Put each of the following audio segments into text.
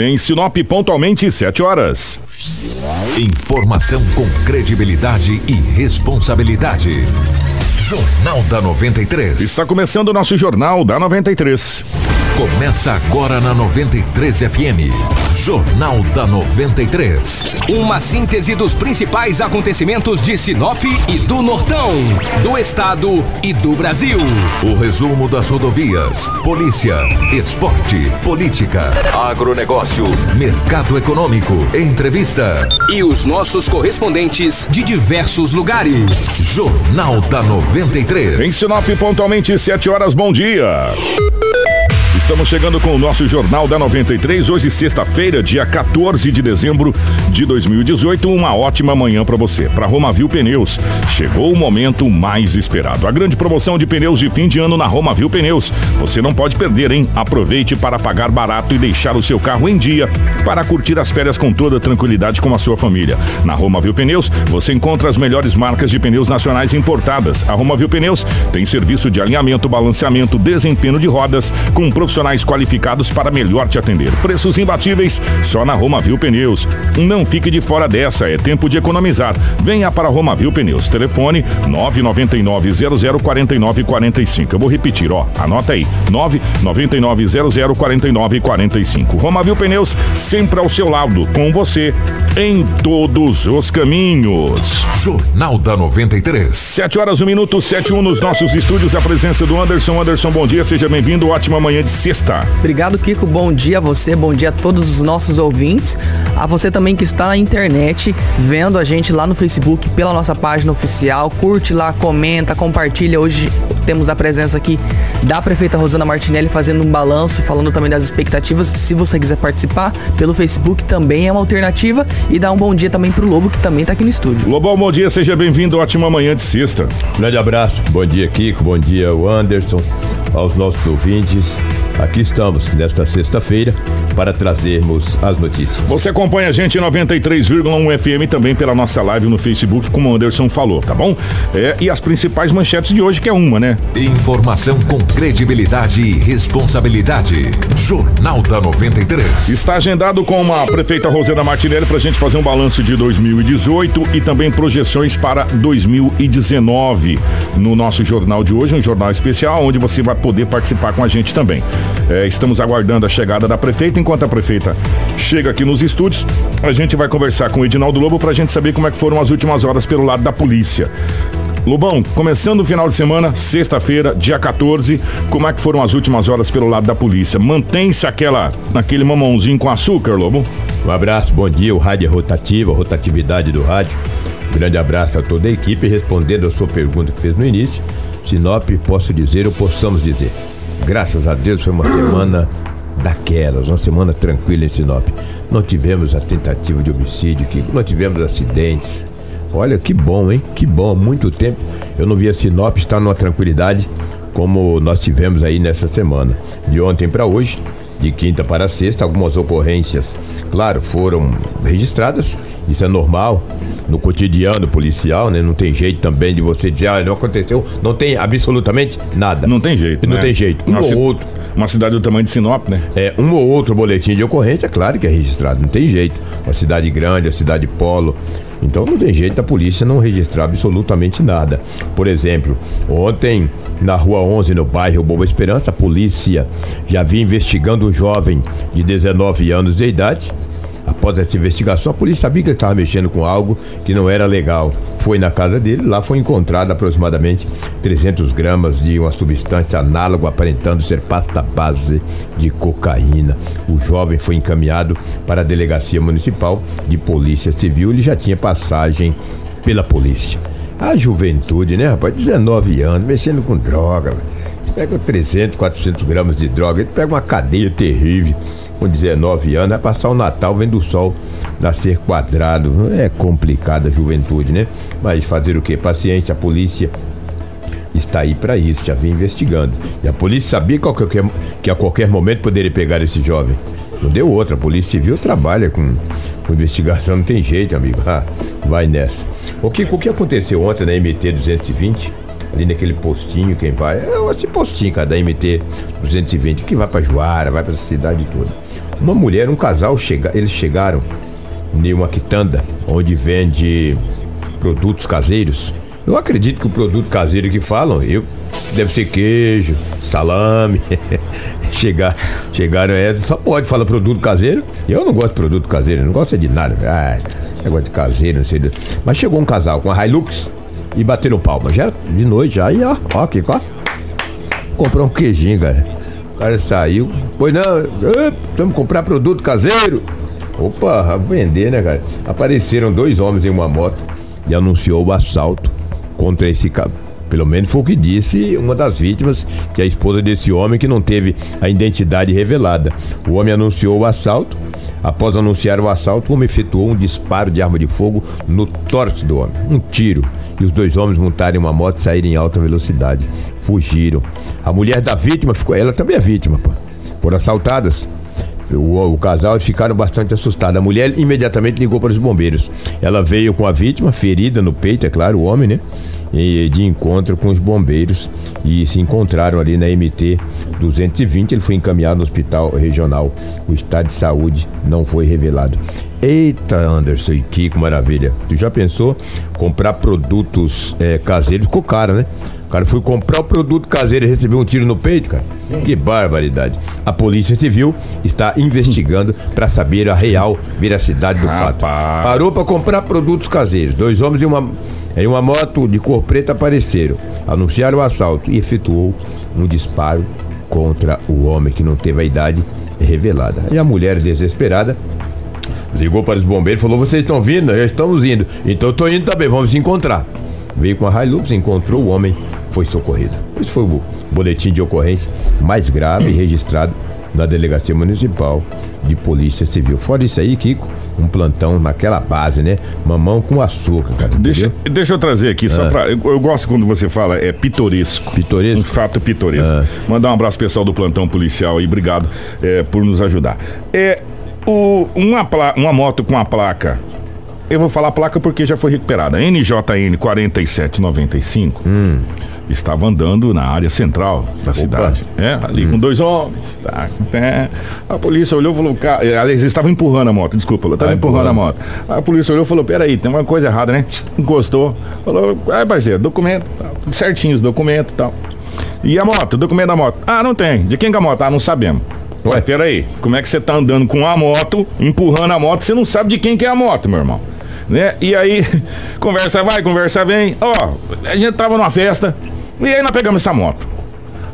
Em Sinop, pontualmente 7 horas. Informação com credibilidade e responsabilidade. Jornal da 93. Está começando o nosso Jornal da 93. Começa agora na 93 FM. Jornal da 93. Uma síntese dos principais acontecimentos de Sinop e do Nortão, do Estado e do Brasil. O resumo das rodovias, polícia, esporte, política, agronegócio, mercado econômico, entrevista. E os nossos correspondentes de diversos lugares. Jornal da 93. Em Sinop, pontualmente 7 horas, bom dia. Estamos chegando com o nosso Jornal da 93, hoje sexta-feira, dia 14 de dezembro de 2018. Uma ótima manhã para você. Para Romavil Pneus, chegou o momento mais esperado. A grande promoção de pneus de fim de ano na Romavil Pneus. Você não pode perder, hein? Aproveite para pagar barato e deixar o seu carro em dia para curtir as férias com toda tranquilidade com a sua família. Na Romavil Pneus, você encontra as melhores marcas de pneus nacionais importadas. A Romavil Pneus tem serviço de alinhamento, balanceamento, desempenho de rodas com profissionais qualificados para melhor te atender. Preços imbatíveis só na Romavil Pneus. Não fique de fora dessa, é tempo de economizar. Venha para Romavil Pneus. Telefone 999 0049 45. Eu vou repetir, ó, anota aí. 999 0049 45. Romavil Pneus sempre ao seu lado, com você em todos os caminhos. Jornal da 93. 7 horas, 1 minuto, 7 1 nos nossos estúdios. A presença do Anderson. Anderson, bom dia, seja bem-vindo. Ótima manhã de sexta. Obrigado, Kiko. Bom dia a você, bom dia a todos os nossos ouvintes. A você também que está na internet, vendo a gente lá no Facebook, pela nossa página oficial. Curte lá, comenta, compartilha. Hoje temos a presença aqui da prefeita Rosana Martinelli fazendo um balanço, falando também das expectativas. Se você quiser participar, pelo Facebook também é uma alternativa. E dá um bom dia também pro Lobo, que também tá aqui no estúdio. Lobão, bom dia, seja bem-vindo. Ótima manhã de sexta. Grande abraço, bom dia, Kiko, bom dia, o Anderson, aos nossos ouvintes. Aqui estamos nesta sexta-feira para trazermos as notícias. Você acompanha a gente em 93,1 FM também pela nossa live no Facebook, como o Anderson falou, tá bom? É, e as principais manchetes de hoje, que é uma, né? Informação com credibilidade e responsabilidade. Jornal da 93. Está agendado com a prefeita Rosana Martinelli para a gente fazer um balanço de 2018 e também projeções para 2019 no nosso jornal de hoje, um jornal especial onde você vai poder participar com a gente também. É, estamos aguardando a chegada da prefeita. Enquanto a prefeita chega aqui nos estúdios, a gente vai conversar com o Edinaldo Lobo para a gente saber como é que foram as últimas horas pelo lado da polícia. Lobão, começando o final de semana, sexta-feira, dia 14, como é que foram as últimas horas pelo lado da polícia? Mantém-se aquela, aquele mamãozinho com açúcar, Lobo? Um abraço, bom dia, o rádio é rotativo, a rotatividade do rádio. Um grande abraço a toda a equipe. Respondendo a sua pergunta que fez no início, Sinop, posso dizer ou possamos dizer. Graças a Deus foi uma semana daquelas, uma semana tranquila em Sinop. Não tivemos a tentativa de homicídio, que não tivemos acidentes. Olha que bom, hein? Que bom, há muito tempo eu não via Sinop estar numa tranquilidade como nós tivemos aí nessa semana. De ontem para hoje, de quinta para sexta, algumas ocorrências, claro, foram registradas. Isso é normal no cotidiano policial, né? Não tem jeito também de você dizer, ah, não aconteceu, não tem absolutamente nada. Não tem jeito, Não né? tem jeito. Um ci- ou outro. Uma cidade do tamanho de Sinop, né? É, um ou outro boletim de ocorrência, é claro que é registrado, não tem jeito. Uma cidade grande, a cidade polo. Então não tem jeito da polícia não registrar absolutamente nada. Por exemplo, ontem na Rua 11, no bairro Boa Esperança, a polícia já vinha investigando um jovem de 19 anos de idade. Após essa investigação, a polícia sabia que ele estava mexendo com algo que não era legal. Foi na casa dele, lá foi encontrado aproximadamente 300 gramas de uma substância análoga aparentando ser pasta base de cocaína. O jovem foi encaminhado para a delegacia municipal de polícia civil. Ele já tinha passagem pela polícia. A juventude, né, rapaz? 19 anos, mexendo com droga. Você pega 300, 400 gramas de droga, ele pega uma cadeia terrível com 19 anos, vai passar o Natal vendo o sol nascer quadrado. É complicada a juventude, né? Mas fazer o quê? Paciência, a polícia está aí para isso, já vem investigando. E a polícia sabia que a qualquer, que a qualquer momento poderia pegar esse jovem. Não deu outra, a Polícia Civil trabalha com, com investigação, não tem jeito, amigo. Ah, vai nessa. O que, o que aconteceu ontem na MT 220? Ali naquele postinho, quem vai? É esse postinho, cara, da MT 220, que vai pra Juara, vai pra cidade toda. Uma mulher, um casal, chega, eles chegaram em uma quitanda onde vende produtos caseiros. Eu acredito que o produto caseiro que falam, eu deve ser queijo, salame. Chegar, chegaram, é, só pode falar produto caseiro. Eu não gosto de produto caseiro, não gosto de nada. Ah, negócio de caseiro, não sei. Mas chegou um casal com a Hilux e bateram palma. Já de noite, já, e ó, ó, aqui, ó. Comprou um queijinho, cara. O cara saiu. Pois não, vamos comprar produto caseiro. Opa, vender, né, cara? Apareceram dois homens em uma moto e anunciou o assalto contra esse cara. Pelo menos foi o que disse uma das vítimas, que é a esposa desse homem que não teve a identidade revelada. O homem anunciou o assalto. Após anunciar o assalto, o homem efetuou um disparo de arma de fogo no torso do homem. Um tiro. E os dois homens montaram uma moto e saíram em alta velocidade. Fugiram. A mulher da vítima ficou. Ela também é vítima, pô. Foram assaltadas. O, o, casal ficaram bastante assustados. A mulher imediatamente ligou para os bombeiros. Ela veio com a vítima, ferida no peito, é claro, o homem, né? E, de encontro com os bombeiros e se encontraram ali na MT 220. Ele foi encaminhado no hospital regional. O estado de saúde não foi revelado. Eita, Anderson e maravilha. Tu já pensou comprar produtos é, caseiros? Ficou caro, né? O cara foi comprar o produto caseiro e recebeu um tiro no peito, cara. Que barbaridade. A Polícia Civil está investigando para saber a real veracidade do Rapaz. fato. Parou para comprar produtos caseiros. Dois homens em uma, em uma moto de cor preta apareceram, anunciaram o assalto e efetuou um disparo contra o homem que não teve a idade revelada. E a mulher desesperada ligou para os bombeiros e falou: Vocês estão vindo? Já estamos indo. Então estou indo também, vamos se encontrar veio com a Hilux, encontrou o homem, foi socorrido. Esse foi o boletim de ocorrência mais grave registrado na Delegacia Municipal de Polícia Civil. Fora isso aí, Kiko, um plantão naquela base, né? Mamão com açúcar, cara. Deixa, deixa eu trazer aqui, só ah. pra. Eu, eu, gosto quando você fala, é pitoresco. Pitoresco? Um fato pitoresco. Ah. Mandar um abraço pessoal do plantão policial aí, obrigado é, por nos ajudar. É. O, uma, uma moto com a placa eu vou falar a placa porque já foi recuperada. NJN 4795. Hum. Estava andando na área central da Opa. cidade. É, ali hum. com dois homens. Tá, é. A polícia olhou e falou: é, aliás, eles estavam empurrando a moto, desculpa, estava empurrando a moto. A polícia olhou e falou: peraí, tem uma coisa errada, né? Encostou. Falou: ai, parceiro, documento, tá, certinho os documentos e tal. E a moto, documento da moto? Ah, não tem. De quem que é a moto? Ah, não sabemos. Ué, peraí, como é que você tá andando com a moto, empurrando a moto, você não sabe de quem que é a moto, meu irmão? Né? E aí, conversa vai, conversa vem. Ó, a gente tava numa festa e aí nós pegamos essa moto.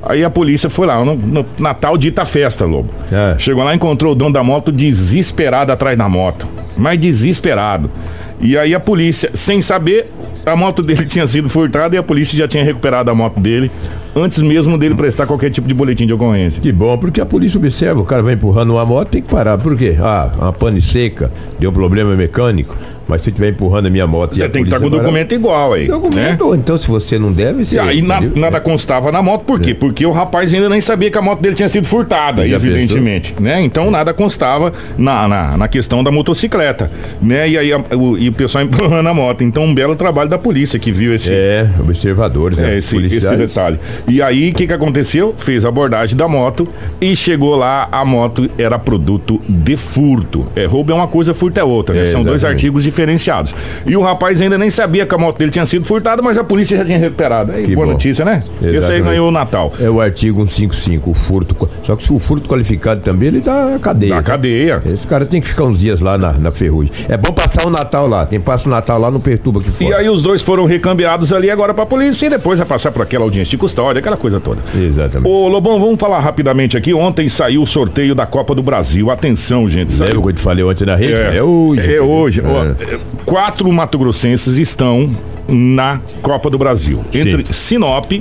Aí a polícia foi lá, no, no Natal dita festa, Lobo. É. Chegou lá, encontrou o dono da moto desesperado atrás da moto. Mas desesperado. E aí a polícia, sem saber, a moto dele tinha sido furtada e a polícia já tinha recuperado a moto dele antes mesmo dele prestar qualquer tipo de boletim de ocorrência. Que bom, porque a polícia observa, o cara vai empurrando uma moto, tem que parar. Por quê? Ah, uma pane seca, deu problema mecânico. Mas se estiver empurrando a minha moto. Você tem que estar tá com o documento igual aí. Documento, né? então se você não deve. Você, e aí na, nada constava na moto, por quê? É. Porque o rapaz ainda nem sabia que a moto dele tinha sido furtada, evidentemente. Né? Então nada constava na, na, na, questão da motocicleta. Né? E aí a, o, e o pessoal empurrando a moto. Então um belo trabalho da polícia que viu esse. É, observadores, né? É, esse, esse detalhe. E aí o que, que aconteceu? Fez a abordagem da moto e chegou lá, a moto era produto de furto. É, roubo é uma coisa, furto é outra, né? É, São exatamente. dois artigos diferentes diferenciados. E o rapaz ainda nem sabia que a moto dele tinha sido furtada, mas a polícia já tinha recuperado. Aí, boa bom. notícia, né? Exatamente. Esse aí ganhou o Natal. É o artigo 155, o furto. Só que se o furto qualificado também, ele dá cadeia. Dá cadeia. Esse cara tem que ficar uns dias lá na, na ferrugem. É bom passar o Natal lá. Quem passa o Natal lá não perturba aqui fora. E aí os dois foram recambiados ali agora pra polícia e depois vai passar por aquela audiência de custódia, aquela coisa toda. Exatamente. Ô, Lobão, vamos falar rapidamente aqui. Ontem saiu o sorteio da Copa do Brasil. Atenção, gente. Saiu. Lembra que eu te falei ontem na rede? É, é hoje. É hoje. É. Quatro mato-grossenses estão na Copa do Brasil. Entre Sim. Sinop,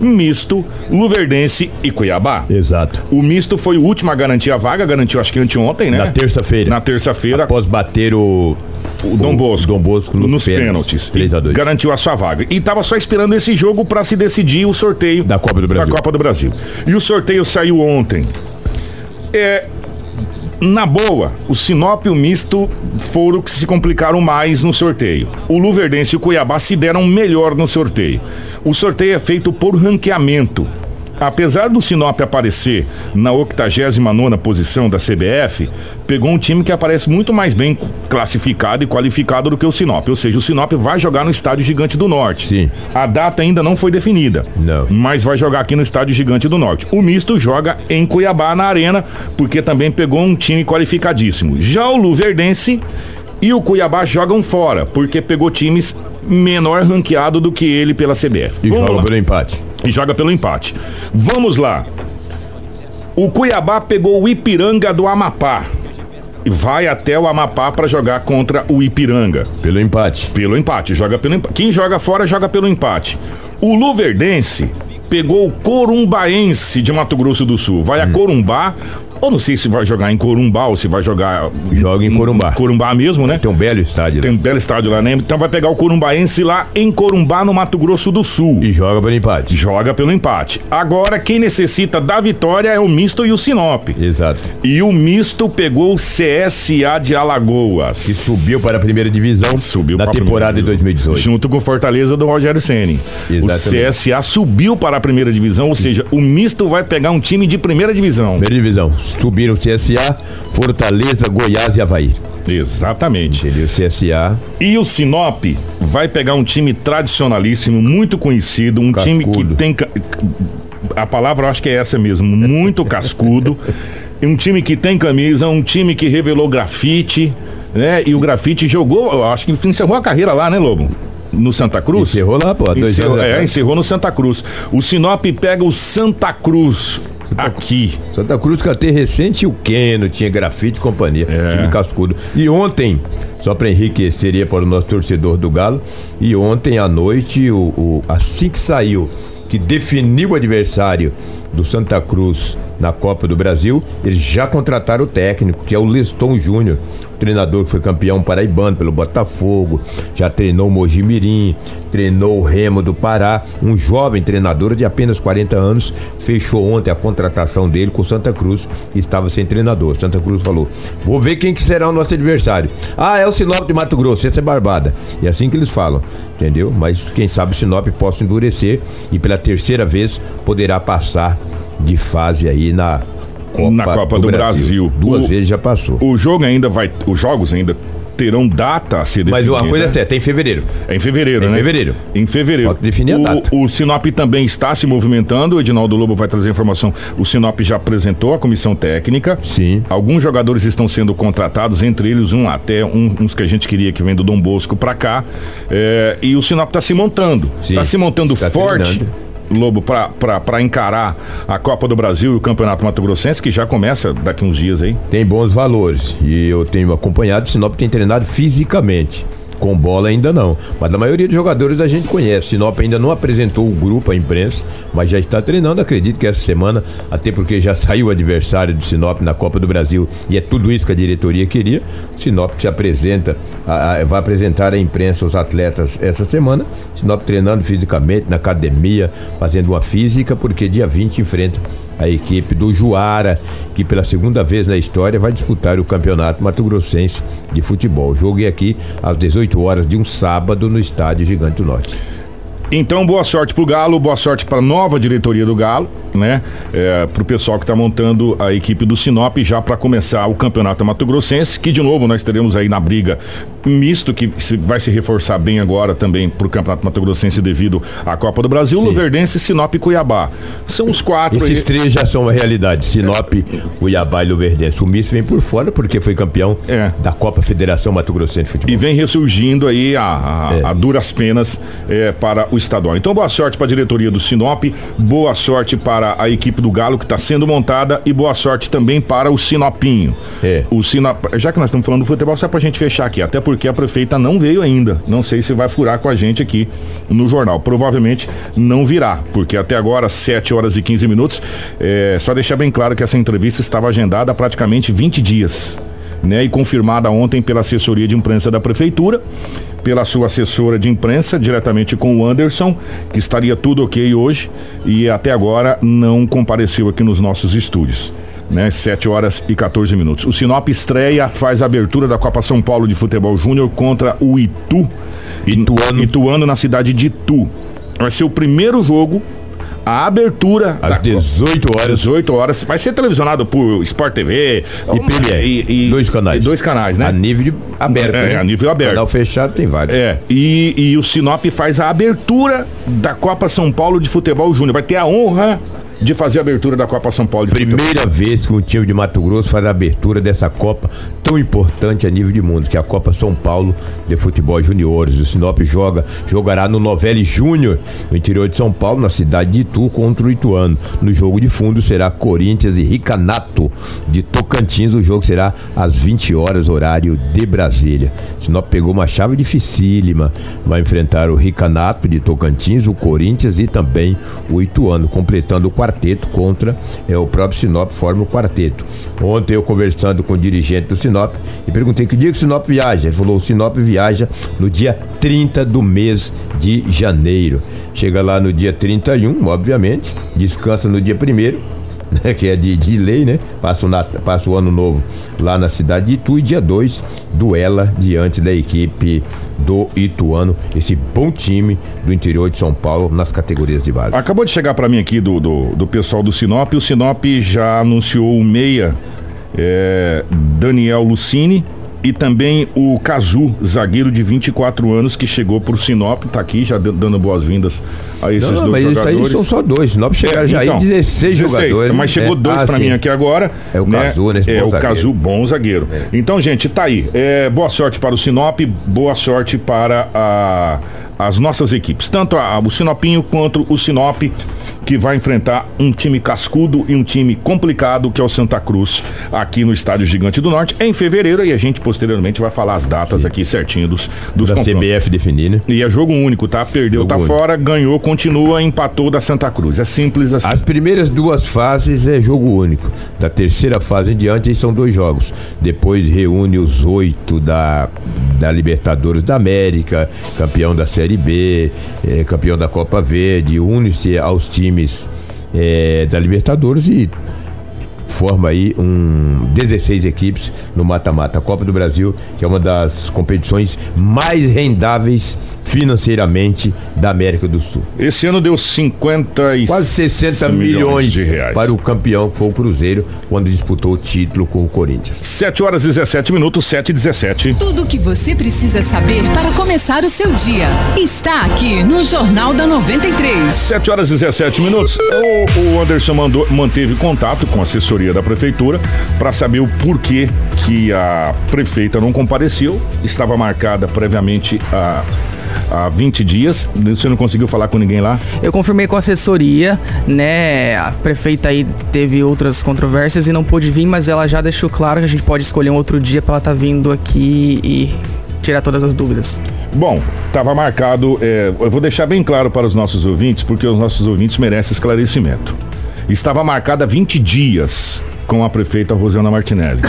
misto, Luverdense e Cuiabá. Exato. O misto foi o último a garantir a vaga, garantiu acho que anteontem, né? Na terça-feira. Na terça-feira. Após bater o. O Dom Bosco. Dom Bosco nos, nos pênaltis. pênaltis. Garantiu a sua vaga. E tava só esperando esse jogo para se decidir o sorteio da Copa do Brasil. Da Copa do Brasil. E o sorteio saiu ontem. É, na boa, o Sinop e o Misto foram que se complicaram mais no sorteio. O Luverdense e o Cuiabá se deram melhor no sorteio. O sorteio é feito por ranqueamento. Apesar do Sinop aparecer na 89 posição da CBF, pegou um time que aparece muito mais bem classificado e qualificado do que o Sinop. Ou seja, o Sinop vai jogar no Estádio Gigante do Norte. Sim. A data ainda não foi definida. Não. Mas vai jogar aqui no Estádio Gigante do Norte. O misto joga em Cuiabá, na Arena, porque também pegou um time qualificadíssimo. Já o Luverdense e o Cuiabá jogam fora, porque pegou times menor ranqueado do que ele pela CBF. E Vamos joga lá. pelo empate. E joga pelo empate. Vamos lá. O Cuiabá pegou o Ipiranga do Amapá. E vai até o Amapá para jogar contra o Ipiranga. Pelo empate. Pelo empate, joga pelo empate. Quem joga fora joga pelo empate. O Luverdense pegou o Corumbaense de Mato Grosso do Sul. Vai a Corumbá, ou não sei se vai jogar em Corumbá ou se vai jogar Joga em Corumbá. Corumbá mesmo, né? Tem um belo estádio. Tem um belo estádio lá, né? Então vai pegar o Corumbaense lá em Corumbá, no Mato Grosso do Sul. E joga pelo empate. Joga pelo empate. Agora, quem necessita da vitória é o Misto e o Sinop. Exato. E o Misto pegou o CSA de Alagoas. Que subiu para a primeira divisão Subiu na temporada de primeira divisão. 2018. Junto com o Fortaleza do Rogério Ceni. O. CSA subiu para a primeira divisão, ou seja, o Misto vai pegar um time de primeira divisão. Primeira divisão. Subiram o CSA, Fortaleza, Goiás e Havaí. Exatamente. Entendeu? O CSA. E o Sinop vai pegar um time tradicionalíssimo, muito conhecido, um time que Cascudo. tem. A palavra eu acho que é essa mesmo, muito cascudo. um time que tem camisa, um time que revelou grafite, né? E o grafite jogou, eu acho que encerrou a carreira lá, né, Lobo? No Santa Cruz? Encerrou lá, pô, dois Encerrou, é, encerrou no Santa Cruz. O Sinop pega o Santa Cruz aqui. Santa Cruz que até recente o Queno, tinha grafite e companhia. É. Time cascudo. E ontem, só para enriqueceria para o nosso torcedor do Galo, e ontem à noite, o, o- assim que saiu, que definiu o adversário do Santa Cruz na Copa do Brasil, eles já contrataram o técnico, que é o Leston Júnior. Treinador que foi campeão paraibano pelo Botafogo, já treinou o Mojimirim, treinou o Remo do Pará, um jovem treinador de apenas 40 anos, fechou ontem a contratação dele com o Santa Cruz estava sem treinador. Santa Cruz falou: vou ver quem que será o nosso adversário. Ah, é o Sinop de Mato Grosso, essa é barbada. E é assim que eles falam, entendeu? Mas quem sabe o Sinop possa endurecer e pela terceira vez poderá passar de fase aí na Copa, Na Copa do Brasil. Duas O- vezes já passou. O jogo ainda vai. Os jogos ainda terão data a ser Mas definida. uma coisa é certa, é em fevereiro. É em fevereiro, Em né? fevereiro. Em fevereiro. Pode definir a o, data. O Sinop também está se movimentando. O Edinaldo Lobo vai trazer informação. O Sinop já apresentou a comissão técnica. Sim. Alguns jogadores estão sendo contratados, entre eles um até um- uns que a gente queria que vem do Dom Bosco para cá. É, e o Sinop está se montando. Está se montando Tá forte. Lobo, para encarar a Copa do Brasil e o Campeonato Mato Grossense, que já começa daqui uns dias aí. Tem bons valores. E eu tenho acompanhado, o Sinop tem treinado fisicamente. Com bola ainda não. Mas a maioria dos jogadores a gente conhece. Sinop ainda não apresentou o grupo à imprensa, mas já está treinando, acredito que essa semana, até porque já saiu o adversário do Sinop na Copa do Brasil e é tudo isso que a diretoria queria. Sinop se apresenta, a- a- vai apresentar à imprensa os atletas essa semana. Sinop treinando fisicamente na academia, fazendo uma física, porque dia 20 enfrenta a equipe do Juara, que pela segunda vez na história vai disputar o Campeonato Mato Grossense de Futebol. É aqui às 18 horas de um sábado no Estádio Gigante do Norte. Então, boa sorte pro Galo, boa sorte pra nova diretoria do Galo, né? É, pro pessoal que tá montando a equipe do Sinop já para começar o Campeonato Mato Grossense, que de novo nós teremos aí na briga misto, que vai se reforçar bem agora também pro Campeonato Mato Grossense devido à Copa do Brasil, Luverdense, Sinop e Cuiabá. São os quatro Esses aí. três já são uma realidade. Sinop, Cuiabá e Luverdense. O Misto vem por fora porque foi campeão É. da Copa Federação Mato Grossense de Futebol. E vem ressurgindo aí a, a- É. a duras penas é, para o estadual. Então, boa sorte para a diretoria do Sinop, boa sorte para a equipe do Galo que está sendo montada e boa sorte também para o Sinopinho. É. O Sinop, já que nós estamos falando do futebol, só para a gente fechar aqui, até porque a prefeita não veio ainda. Não sei se vai furar com a gente aqui no jornal. Provavelmente não virá, porque até agora, 7 horas e 15 minutos. É, só deixar bem claro que essa entrevista estava agendada há praticamente 20 dias né, e confirmada ontem pela assessoria de imprensa da prefeitura, pela sua assessora de imprensa, diretamente com o Anderson, que estaria tudo ok hoje e até agora não compareceu aqui nos nossos estúdios. Né, 7 horas e 14 minutos. O Sinop estreia, faz a abertura da Copa São Paulo de Futebol Júnior contra o Itu. Ituano. Ituano na cidade de Itu. Vai ser o primeiro jogo a abertura Às da 18 Copa. horas. 18 horas. Vai ser televisionado por Sport TV E PLR. e- e- dois canais. e dois canais, né? A nível de- aberto. É, né? a nível aberto. Canal fechado tem vários. É, e, e o Sinop faz a abertura da Copa São Paulo de Futebol Júnior. Vai ter a honra de fazer a abertura da Copa São Paulo de Futebol. Primeira vez que um time de Mato Grosso faz a abertura dessa Copa tão importante a nível de mundo, que é a Copa São Paulo de Futebol Juniores. O Sinop joga, jogará no Novelli Júnior, no interior de São Paulo, na cidade de Itu, contra o Ituano. No jogo de fundo será Corinthians e Ricanato de Tocantins. O jogo será às 20 horas, horário de Brasília. Sinop pegou uma chave dificílima. Vai enfrentar o Ricanato de Tocantins, o Corinthians e também o Ituano, completando o quarteto contra é, o próprio Sinop, forma o quarteto. Ontem eu conversando com o dirigente do Sinop e perguntei que dia que o Sinop viaja. Ele falou: o Sinop viaja no dia 30 do mês de janeiro. Chega lá no dia 31, obviamente, descansa no dia 1 né, que é de, de lei, né? Passa o, passa o ano novo lá na cidade de Itu e dia 2 duela diante da equipe do Ituano, esse bom time do interior de São Paulo nas categorias de base. Acabou de chegar pra mim aqui do, do, do pessoal do Sinop. O Sinop já anunciou o meia é, Daniel Lucini e também o Cazu, zagueiro de 24 anos, que chegou pro Sinop, tá aqui já dan- dando boas-vindas a esses Não, dois mas isso jogadores. aí são só dois. Sinop chegaram já então, aí 16, jogadores. Mas chegou É, dois ah, sim. mim aqui agora. É o Cazu, né? É Bom o zagueiro. Cazu, bom zagueiro. Então, gente, tá aí. É, boa sorte para o Sinop, boa sorte para a- as nossas equipes. Tanto a- o Sinopinho quanto o Sinop, que vai enfrentar um time cascudo e um time complicado, que é o Santa Cruz, aqui no Estádio Gigante do Norte, em fevereiro. E a gente posteriormente vai falar as datas aqui certinho dos, dos Da confrontos. CBF definir, né? E é jogo único, tá? Perdeu, Jogo tá único. fora, ganhou, continua, empatou da Santa Cruz. É simples assim. As primeiras duas fases é jogo único. Da terceira fase em diante são dois jogos. Depois reúne os oito da, da Libertadores da América, campeão da Série B, eh, campeão da Copa Verde, une-se aos times eh, da Libertadores e forma aí um 16 equipes no mata-mata. A Copa do Brasil, que é uma das competições mais rendáveis financeiramente da América do Sul. Esse ano deu 50 e Quase 60 milhões, de reais. para o campeão, que foi o Cruzeiro, quando disputou o título com o Corinthians. 7 horas e 17 minutos, 7 e 17. Tudo o que você precisa saber para começar o seu dia está aqui no Jornal da 93. 7 horas e 17 minutos. O, o Anderson mandou, manteve contato com a da prefeitura para saber o porquê que a prefeita não compareceu. Estava marcada previamente há, há 20 dias. Você não conseguiu falar com ninguém lá? Eu confirmei com a assessoria, né? A prefeita aí teve outras controvérsias e não pôde vir, mas ela já deixou claro que a gente pode escolher um outro dia para ela estar vindo aqui e tirar todas as dúvidas. Bom, estava marcado. é, eu vou deixar bem claro para os nossos ouvintes, porque os nossos ouvintes merecem esclarecimento. Estava marcada 20 dias com a prefeita Rosana Martinelli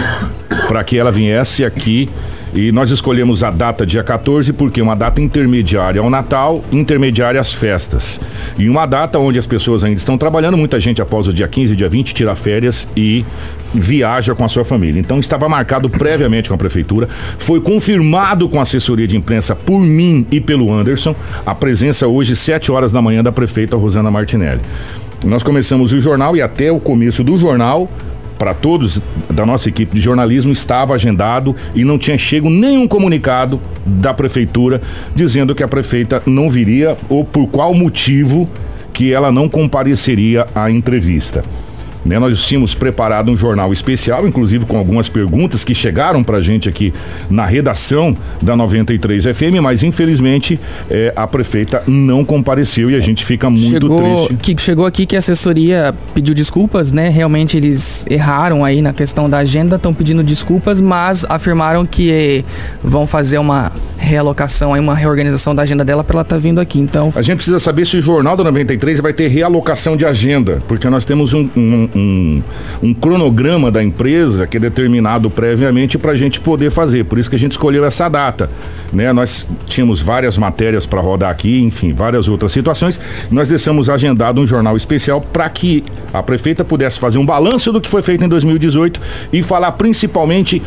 para que ela viesse aqui. E nós escolhemos a data dia 14 porque é uma data intermediária ao Natal, intermediária às festas. E uma data onde as pessoas ainda estão trabalhando, muita gente após o dia 15, dia 20 tira férias e viaja com a sua família. Então estava marcado previamente com a prefeitura, foi confirmado com a assessoria de imprensa por mim e pelo Anderson, a presença hoje 7 horas da manhã da prefeita Rosana Martinelli. Nós começamos o jornal e até o começo do jornal para todos da nossa equipe de jornalismo estava agendado e não tinha chego nenhum comunicado da prefeitura dizendo que a prefeita não viria ou por qual motivo que ela não compareceria à entrevista. Né, nós tínhamos preparado um jornal especial, inclusive com algumas perguntas que chegaram para a gente aqui na redação da 93 FM, mas infelizmente eh, a prefeita não compareceu e a gente fica muito chegou, triste. que chegou aqui que a assessoria pediu desculpas, né? Realmente eles erraram aí na questão da agenda, estão pedindo desculpas, mas afirmaram que eh, vão fazer uma realocação aí, uma reorganização da agenda dela para ela estar vindo aqui. Então, A gente precisa saber se o Jornal da 93 vai ter realocação de agenda, porque nós temos um, um, um- um cronograma da empresa que é determinado previamente para a gente poder fazer. Por isso que a gente escolheu essa data. Né? Nós tínhamos várias matérias para rodar aqui, enfim, várias outras situações. Nós deixamos agendado um jornal especial para que a prefeita pudesse fazer um balanço do que foi feito em 2018 e falar principalmente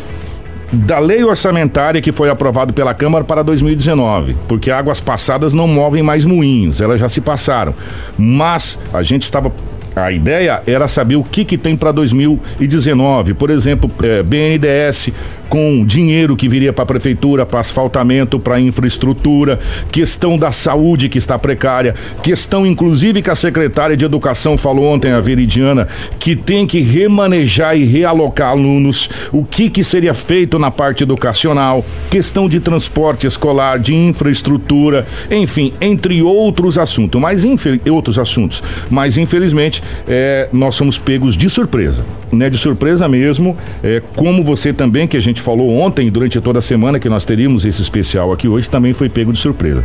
da lei orçamentária que foi aprovada pela Câmara para 2019, porque águas passadas não movem mais moinhos, elas já se passaram. Mas a gente estava a ideia era saber o que, que tem para 2019. Por exemplo, é, BNDS com dinheiro que viria para a prefeitura, para asfaltamento, para infraestrutura, questão da saúde que está precária, questão inclusive que a secretária de Educação falou ontem, a Veridiana, que tem que remanejar e realocar alunos, o que, que seria feito na parte educacional, questão de transporte escolar, de infraestrutura, enfim, entre outros assuntos, mas outros assuntos. Mas infelizmente é, nós somos pegos de surpresa, né? De surpresa mesmo, é, como você também que a gente falou ontem, durante toda a semana que nós teríamos esse especial aqui hoje, também foi pego de surpresa.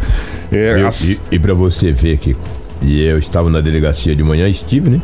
É, eu, as... E, e para você ver, que e eu estava na delegacia de manhã, estive, né?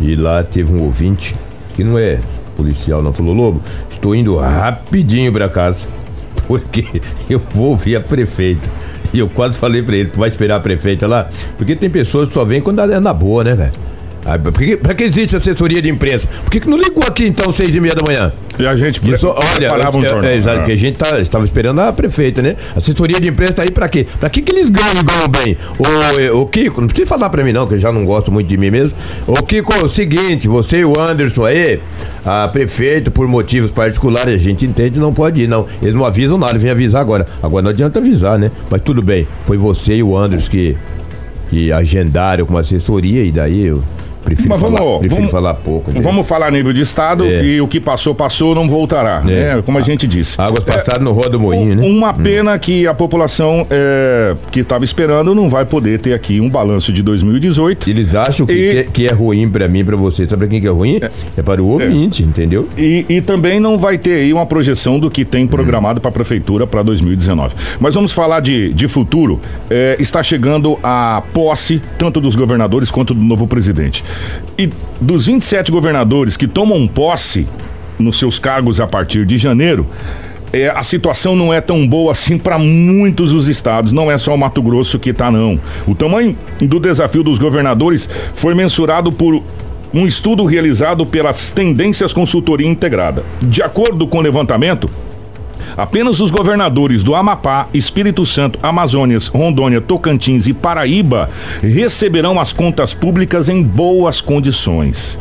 E lá teve um ouvinte, que não é policial, não, falou, Lobo, estou indo rapidinho para casa, porque eu vou ouvir a prefeita. E eu quase falei para ele, tu vai esperar a prefeita lá? Porque tem pessoas que só vêm quando é na boa, né, velho? Ah, pra que, existe assessoria de imprensa? Por que, que não ligou aqui então, seis e meia da manhã? E a gente Isso, olha, um é, é, exato, que a gente tá, estava esperando a prefeita, né? Assessoria de imprensa tá aí pra quê? Pra que, que eles ganham ganham bem? O, o Kiko, não precisa falar pra mim não, que eu já não gosto muito de mim mesmo. O Kiko, é o seguinte, você e o Anderson aí, a prefeito, por motivos particulares, a gente entende, não pode ir, não. Eles não avisam nada, vem avisar agora. Agora não adianta avisar, né? Mas tudo bem, foi você e o Anderson que, que agendaram com assessoria e daí eu Prefiro, Mas vamos, falar, prefiro vamos, falar pouco. Vamos falar a nível de Estado é. e o que passou, passou, não voltará. É. Né? Como a, a gente disse. Águas passadas é, no rodo moinho, né? Uma hum. pena hum. que a população é, que estava esperando não vai poder ter aqui um balanço de 2018. Eles acham que, e... que, é, ruim para mim, para você. Sabe para quem que é ruim? É, é para o ouvinte, entendeu? E, e, também não vai ter aí uma projeção do que tem programado hum. para a prefeitura para 2019. Mas vamos falar de, de futuro. É, está chegando a posse tanto dos governadores quanto do novo presidente. E dos 27 governadores que tomam posse nos seus cargos a partir de janeiro, é, a situação não é tão boa assim para muitos dos estados. Não é só o Mato Grosso que está não. O tamanho do desafio dos governadores foi mensurado por um estudo realizado pelas Tendências Consultoria Integrada. De acordo com o levantamento, Apenas os governadores do Amapá, Espírito Santo, Amazônias, Rondônia, Tocantins e Paraíba receberão as contas públicas em boas condições.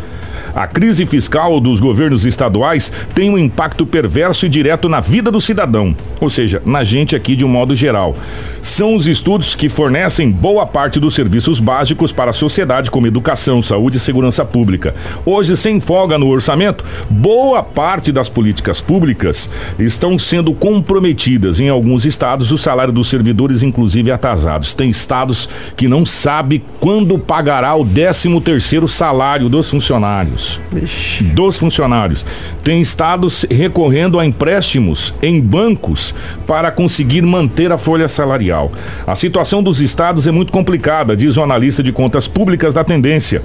A crise fiscal dos governos estaduais tem um impacto perverso e direto na vida do cidadão, ou seja, na gente aqui de um modo geral. São os estudos que fornecem boa parte dos serviços básicos para a sociedade, como educação, saúde e segurança pública. Hoje, sem folga no orçamento, boa parte das políticas públicas estão sendo comprometidas. Em alguns estados, o salário dos servidores, inclusive, é atrasados. Tem estados que não sabe quando pagará o 13 terceiro salário dos funcionários dos funcionários. Tem estados recorrendo a empréstimos em bancos para conseguir manter a folha salarial. A situação dos estados é muito complicada, diz o analista de contas públicas da tendência.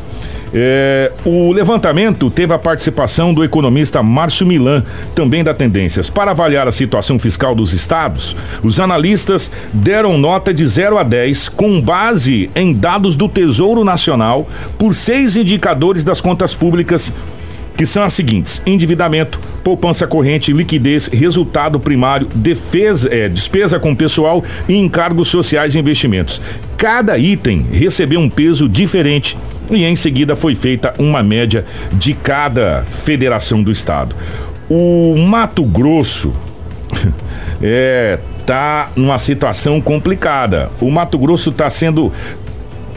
É, o levantamento teve a participação do economista Márcio Milan, também da Tendências. Para avaliar a situação fiscal dos estados, os analistas deram nota de 0 a 10 com base em dados do Tesouro Nacional por seis indicadores das contas públicas públicas que são as seguintes: endividamento, poupança corrente, liquidez, resultado primário, defesa, é, despesa com pessoal e encargos sociais e investimentos. Cada item recebeu um peso diferente e em seguida foi feita uma média de cada federação do estado. O Mato Grosso é tá numa situação complicada. O Mato Grosso está sendo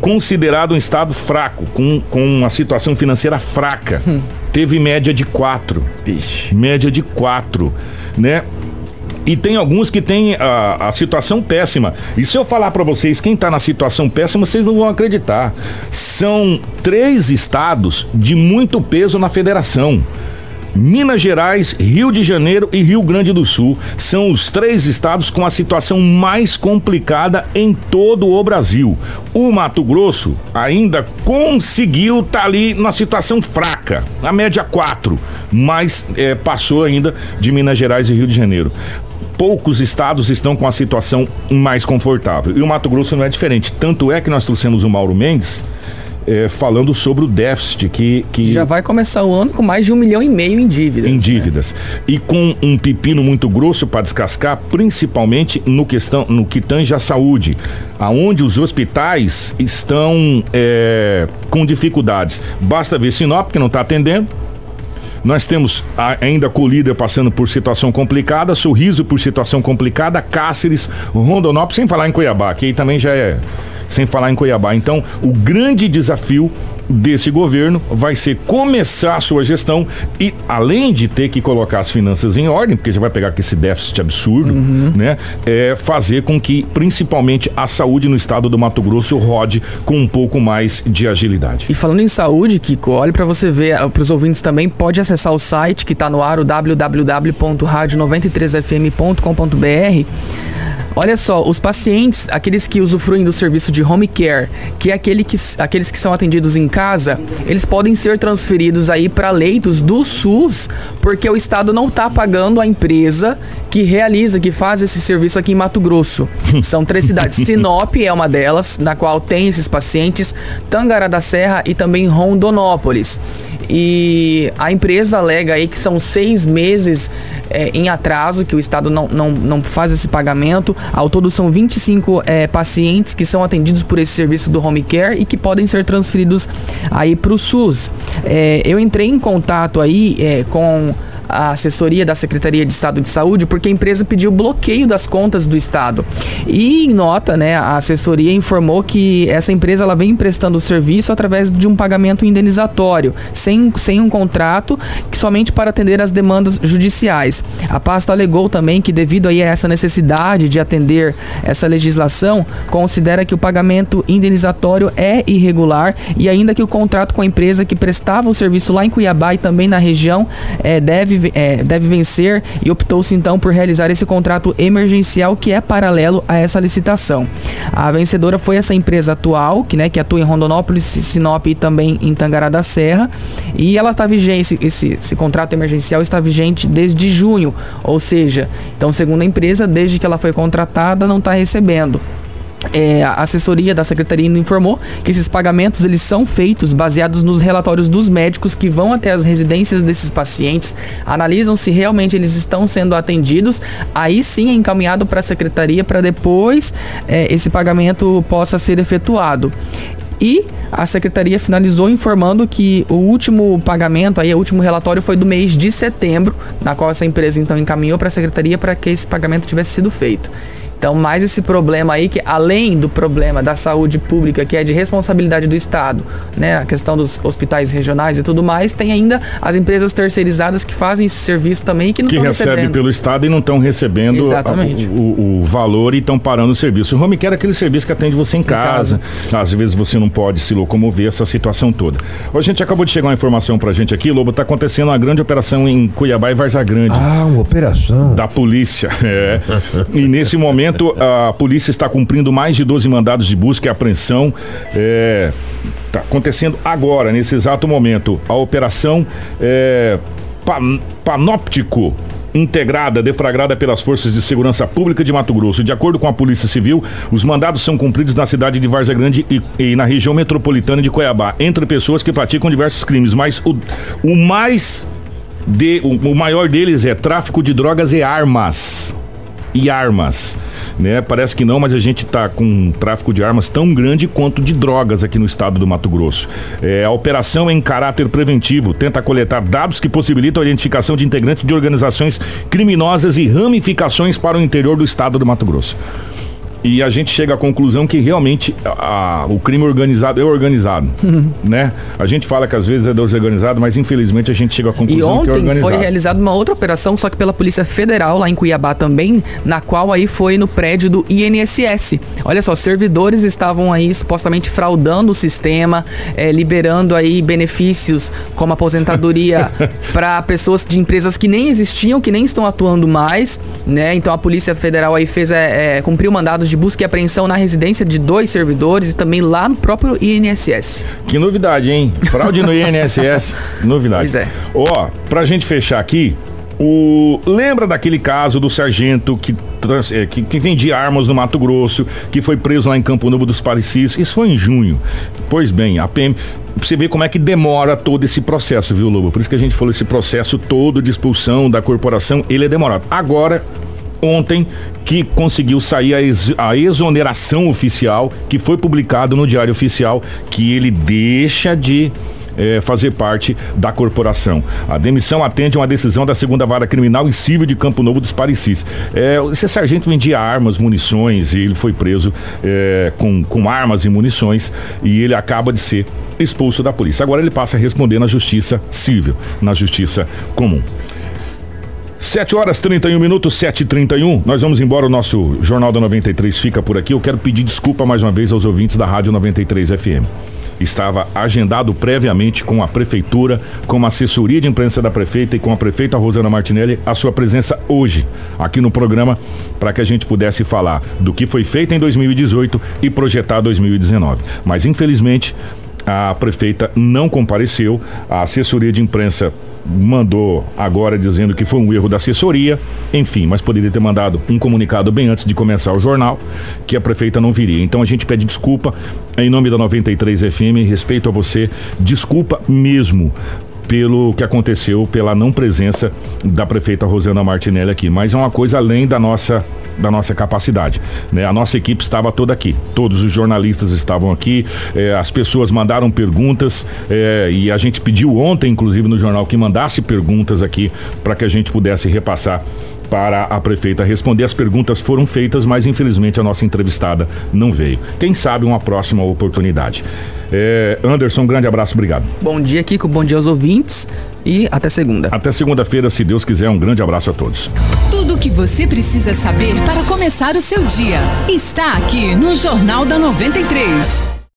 considerado um estado fraco, com, com uma situação financeira fraca. Hum. Teve média de quatro. Vixe. Média de quatro, né? E tem alguns que têm a, a situação péssima. E se eu falar para vocês quem está na situação péssima, vocês não vão acreditar. São três estados de muito peso na federação. Minas Gerais, Rio de Janeiro e Rio Grande do Sul são os três estados com a situação mais complicada em todo o Brasil. O Mato Grosso ainda conseguiu estar tá ali na situação fraca, na média 4, mas é, passou ainda de Minas Gerais e Rio de Janeiro poucos estados estão com a situação mais confortável. E o Mato Grosso não é diferente. Tanto é que nós trouxemos o Mauro Mendes é, falando sobre o déficit que, que Já vai começar o ano com mais de um milhão e meio em dívidas. em né? dívidas e com um pepino muito grosso para descascar, principalmente no questão no que tange à saúde, aonde os hospitais estão é, com dificuldades. Basta ver Sinop que não está atendendo. Nós temos ainda Colíder passando por situação complicada, Sorriso por situação complicada, Cáceres, Rondonópolis, sem falar em Cuiabá, que aí também já é sem falar em Cuiabá. Então, o grande desafio desse governo vai ser começar a sua gestão e além de ter que colocar as finanças em ordem, porque já vai pegar com esse déficit absurdo, né? É fazer com que principalmente a saúde no estado do Mato Grosso rode com um pouco mais de agilidade. E falando em saúde, Kiko, olhe para você ver, para os ouvintes também, pode acessar o site que está no ar, o www.radio93fm.com.br. Olha só, os pacientes, aqueles que usufruem do serviço de home care, que é aquele que, aqueles que são atendidos em casa, eles podem ser transferidos aí para leitos do SUS, porque o Estado não está pagando a empresa que realiza, que faz esse serviço aqui em Mato Grosso. São três cidades. Sinop é uma delas, na qual tem esses pacientes, Tangará da Serra e também Rondonópolis. E a empresa alega aí que são seis meses é, em atraso, que o Estado não, não, não faz esse pagamento. Ao todo são 25 é, pacientes que são atendidos por esse serviço do home care e que podem ser transferidos aí para o SUS. É, eu entrei em contato aí é, com a assessoria da Secretaria de Estado de Saúde, porque a empresa pediu bloqueio das contas do Estado. E em nota, né, a assessoria informou que essa empresa ela vem prestando o serviço através de um pagamento indenizatório, sem, sem um contrato, que somente para atender as demandas judiciais. A pasta alegou também que devido aí a essa necessidade de atender essa legislação, considera que o pagamento indenizatório é irregular e ainda que o contrato com a empresa que prestava o serviço lá em Cuiabá e também na região eh, deve, eh, deve vencer e optou-se então por realizar esse contrato emergencial que é paralelo a essa licitação. A vencedora foi essa empresa atual, que, né, que atua em Rondonópolis, Sinop e também em Tangará da Serra, e ela está vigente, esse, esse, esse contrato emergencial está vigente desde junho, ou seja, então segundo a empresa, desde que ela foi contratada, não está recebendo. É, a assessoria da secretaria informou que esses pagamentos eles são feitos baseados nos relatórios dos médicos que vão até as residências desses pacientes, analisam se realmente eles estão sendo atendidos, aí sim é encaminhado para a secretaria para depois é, esse pagamento possa ser efetuado. E a secretaria finalizou informando que o último pagamento, aí o último relatório foi do mês de setembro, na qual essa empresa então encaminhou para a secretaria para que esse pagamento tivesse sido feito. Então, mais esse problema aí, que além do problema da saúde pública, que é de responsabilidade do Estado, né, a questão dos hospitais regionais e tudo mais, tem ainda as empresas terceirizadas que fazem esse serviço também que não que estão recebe recebendo. pelo Estado e não estão recebendo a- Exatamente. o, o- valor e estão parando o serviço. O home care é aquele serviço que atende você em casa. Às vezes você não pode se locomover, essa situação toda. A gente acabou de chegar uma informação pra gente aqui, Lobo, tá acontecendo uma grande operação em Cuiabá e Varza Grande. Ah, uma operação. Da polícia, é. E nesse momento a polícia está cumprindo mais de 12 mandados de busca e apreensão. É, tá acontecendo agora, nesse exato momento. A operação é, Pan- Panóptico. Integrada, deflagrada pelas Forças de Segurança Pública de Mato Grosso. De acordo com a Polícia Civil, os mandados são cumpridos na cidade de Varza Grande e, e na região metropolitana de Cuiabá, entre pessoas que praticam diversos crimes. Mas o, o mais de, o, o maior deles é tráfico de drogas e armas. E armas. Né? Parece que não, mas a gente está com um tráfico de armas tão grande quanto de drogas aqui no estado do Mato Grosso. É, a operação é em caráter preventivo, tenta coletar dados que possibilitam a identificação de integrantes de organizações criminosas e ramificações para o interior do estado do Mato Grosso. E a gente chega à conclusão que realmente a- o crime organizado é organizado, né? A gente fala que às vezes é desorganizado, mas infelizmente a gente chega à E conclusão que é ontem organizado. foi realizada uma outra operação, só que pela Polícia Federal, lá em Cuiabá também, na qual aí foi no prédio do INSS. Olha só, servidores estavam aí supostamente fraudando o sistema, eh, liberando aí benefícios como aposentadoria para pessoas de empresas que nem existiam, que nem estão atuando mais, né? Então a Polícia Federal aí fez, eh, eh, cumpriu mandados de busca e apreensão na residência de dois servidores e também lá no próprio INSS. Que novidade, hein? Fraude no INSS. novidade. Pois é. Ó, pra gente fechar aqui, O, lembra daquele caso do sargento que, trans, é, que, que, vendia armas no Mato Grosso, que foi preso lá em Campo Novo dos Parecis? Isso foi em junho. Pois bem, a PM. Você vê como é que demora todo esse processo, viu, Lobo? Por isso que a gente falou esse processo todo de expulsão da corporação, ele é demorado. Agora, ontem que conseguiu sair a, ex, a, exoneração oficial, que foi publicado no Diário Oficial, que ele deixa de é, fazer parte da corporação. A demissão atende a uma decisão da segunda vara criminal e civil de Campo Novo dos Parecis. É, esse sargento vendia armas, munições e ele foi preso é, com, com armas e munições e ele acaba de ser expulso da polícia. Agora ele passa a responder na justiça civil, na justiça comum. 7 horas 31 minutos, 7 e 31 Nós vamos embora. O nosso Jornal da 93 fica por aqui. Eu quero pedir desculpa mais uma vez aos ouvintes da Rádio 93 FM estava agendado previamente com a prefeitura, com a assessoria de imprensa da prefeita e com a prefeita Rosana Martinelli a sua presença hoje aqui no programa para que a gente pudesse falar do que foi feito em 2018 e projetar 2019. Mas infelizmente a prefeita não compareceu, a assessoria de imprensa mandou agora dizendo que foi um erro da assessoria, enfim, mas poderia ter mandado um comunicado bem antes de começar o jornal, que a prefeita não viria. Então a gente pede desculpa em nome da 93 FM, respeito a você, desculpa mesmo pelo que aconteceu, pela não presença da prefeita Rosana Martinelli aqui, mas é uma coisa além da nossa da nossa capacidade. Né? A nossa equipe estava toda aqui, todos os jornalistas estavam aqui, eh, as pessoas mandaram perguntas eh, e a gente pediu ontem, inclusive no jornal, que mandasse perguntas aqui para que a gente pudesse repassar para a prefeita responder. As perguntas foram feitas, mas infelizmente a nossa entrevistada não veio. Quem sabe uma próxima oportunidade. É, Anderson, um grande abraço, obrigado. Bom dia, Kiko, bom dia aos ouvintes e até segunda. Até segunda-feira, se Deus quiser. Um grande abraço a todos. Tudo o que você precisa saber para começar o seu dia está aqui no Jornal da 93.